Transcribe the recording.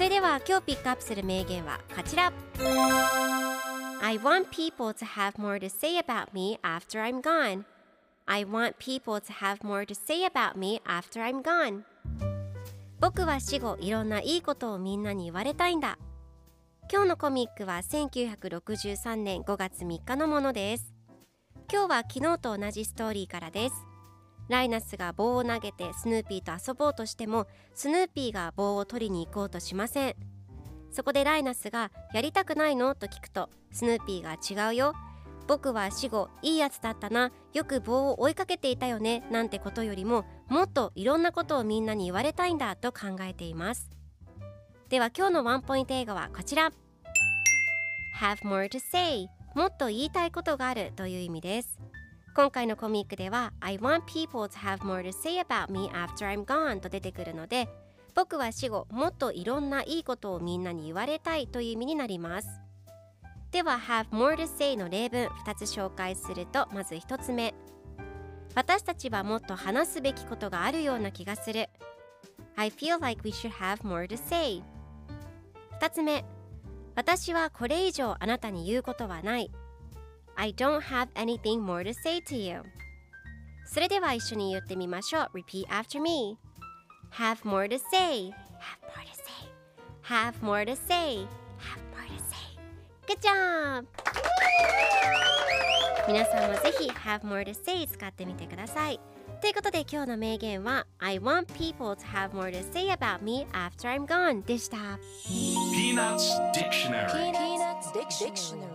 それでは今日ピックアップする名言はこちら I want people to have more to say about me after I'm gone I want people to have more to say about me after I'm gone 僕は死後いろんないいことをみんなに言われたいんだ今日のコミックは1963年5月3日のものです今日は昨日と同じストーリーからですライナスが棒を投げてスヌーピーと遊ぼうとしてもスヌーピーが棒を取りに行こうとしません。そこでライナスがやりたくないのと聞くとスヌーピーが違うよ。僕は死後いいやつだったな。よく棒を追いかけていたよね。なんてことよりももっといろんなことをみんなに言われたいんだと考えています。では今日のワンポイント英語はこちら。Have more to say もっと言いたいことがあるという意味です。今回のコミックでは I want people to have more to say about me after I'm gone と出てくるので僕は死後もっといろんないいことをみんなに言われたいという意味になります。では have more to say の例文2つ紹介するとまず1つ目。私たちはもっと話すべきことがあるような気がする。I feel like we should have more to say 2つ目。私はこれ以上あなたに言うことはない。I don't have anything more to say to you それでは一緒に言ってみましょう Repeat after me Have more to say Have more to say Have more to say Have more to say Good job! 皆さんもぜひ Have more to say 使ってみてくださいということで今日の名言は I want people to have more to say about me after I'm gone でした Peanuts Dictionary Peanuts Dictionary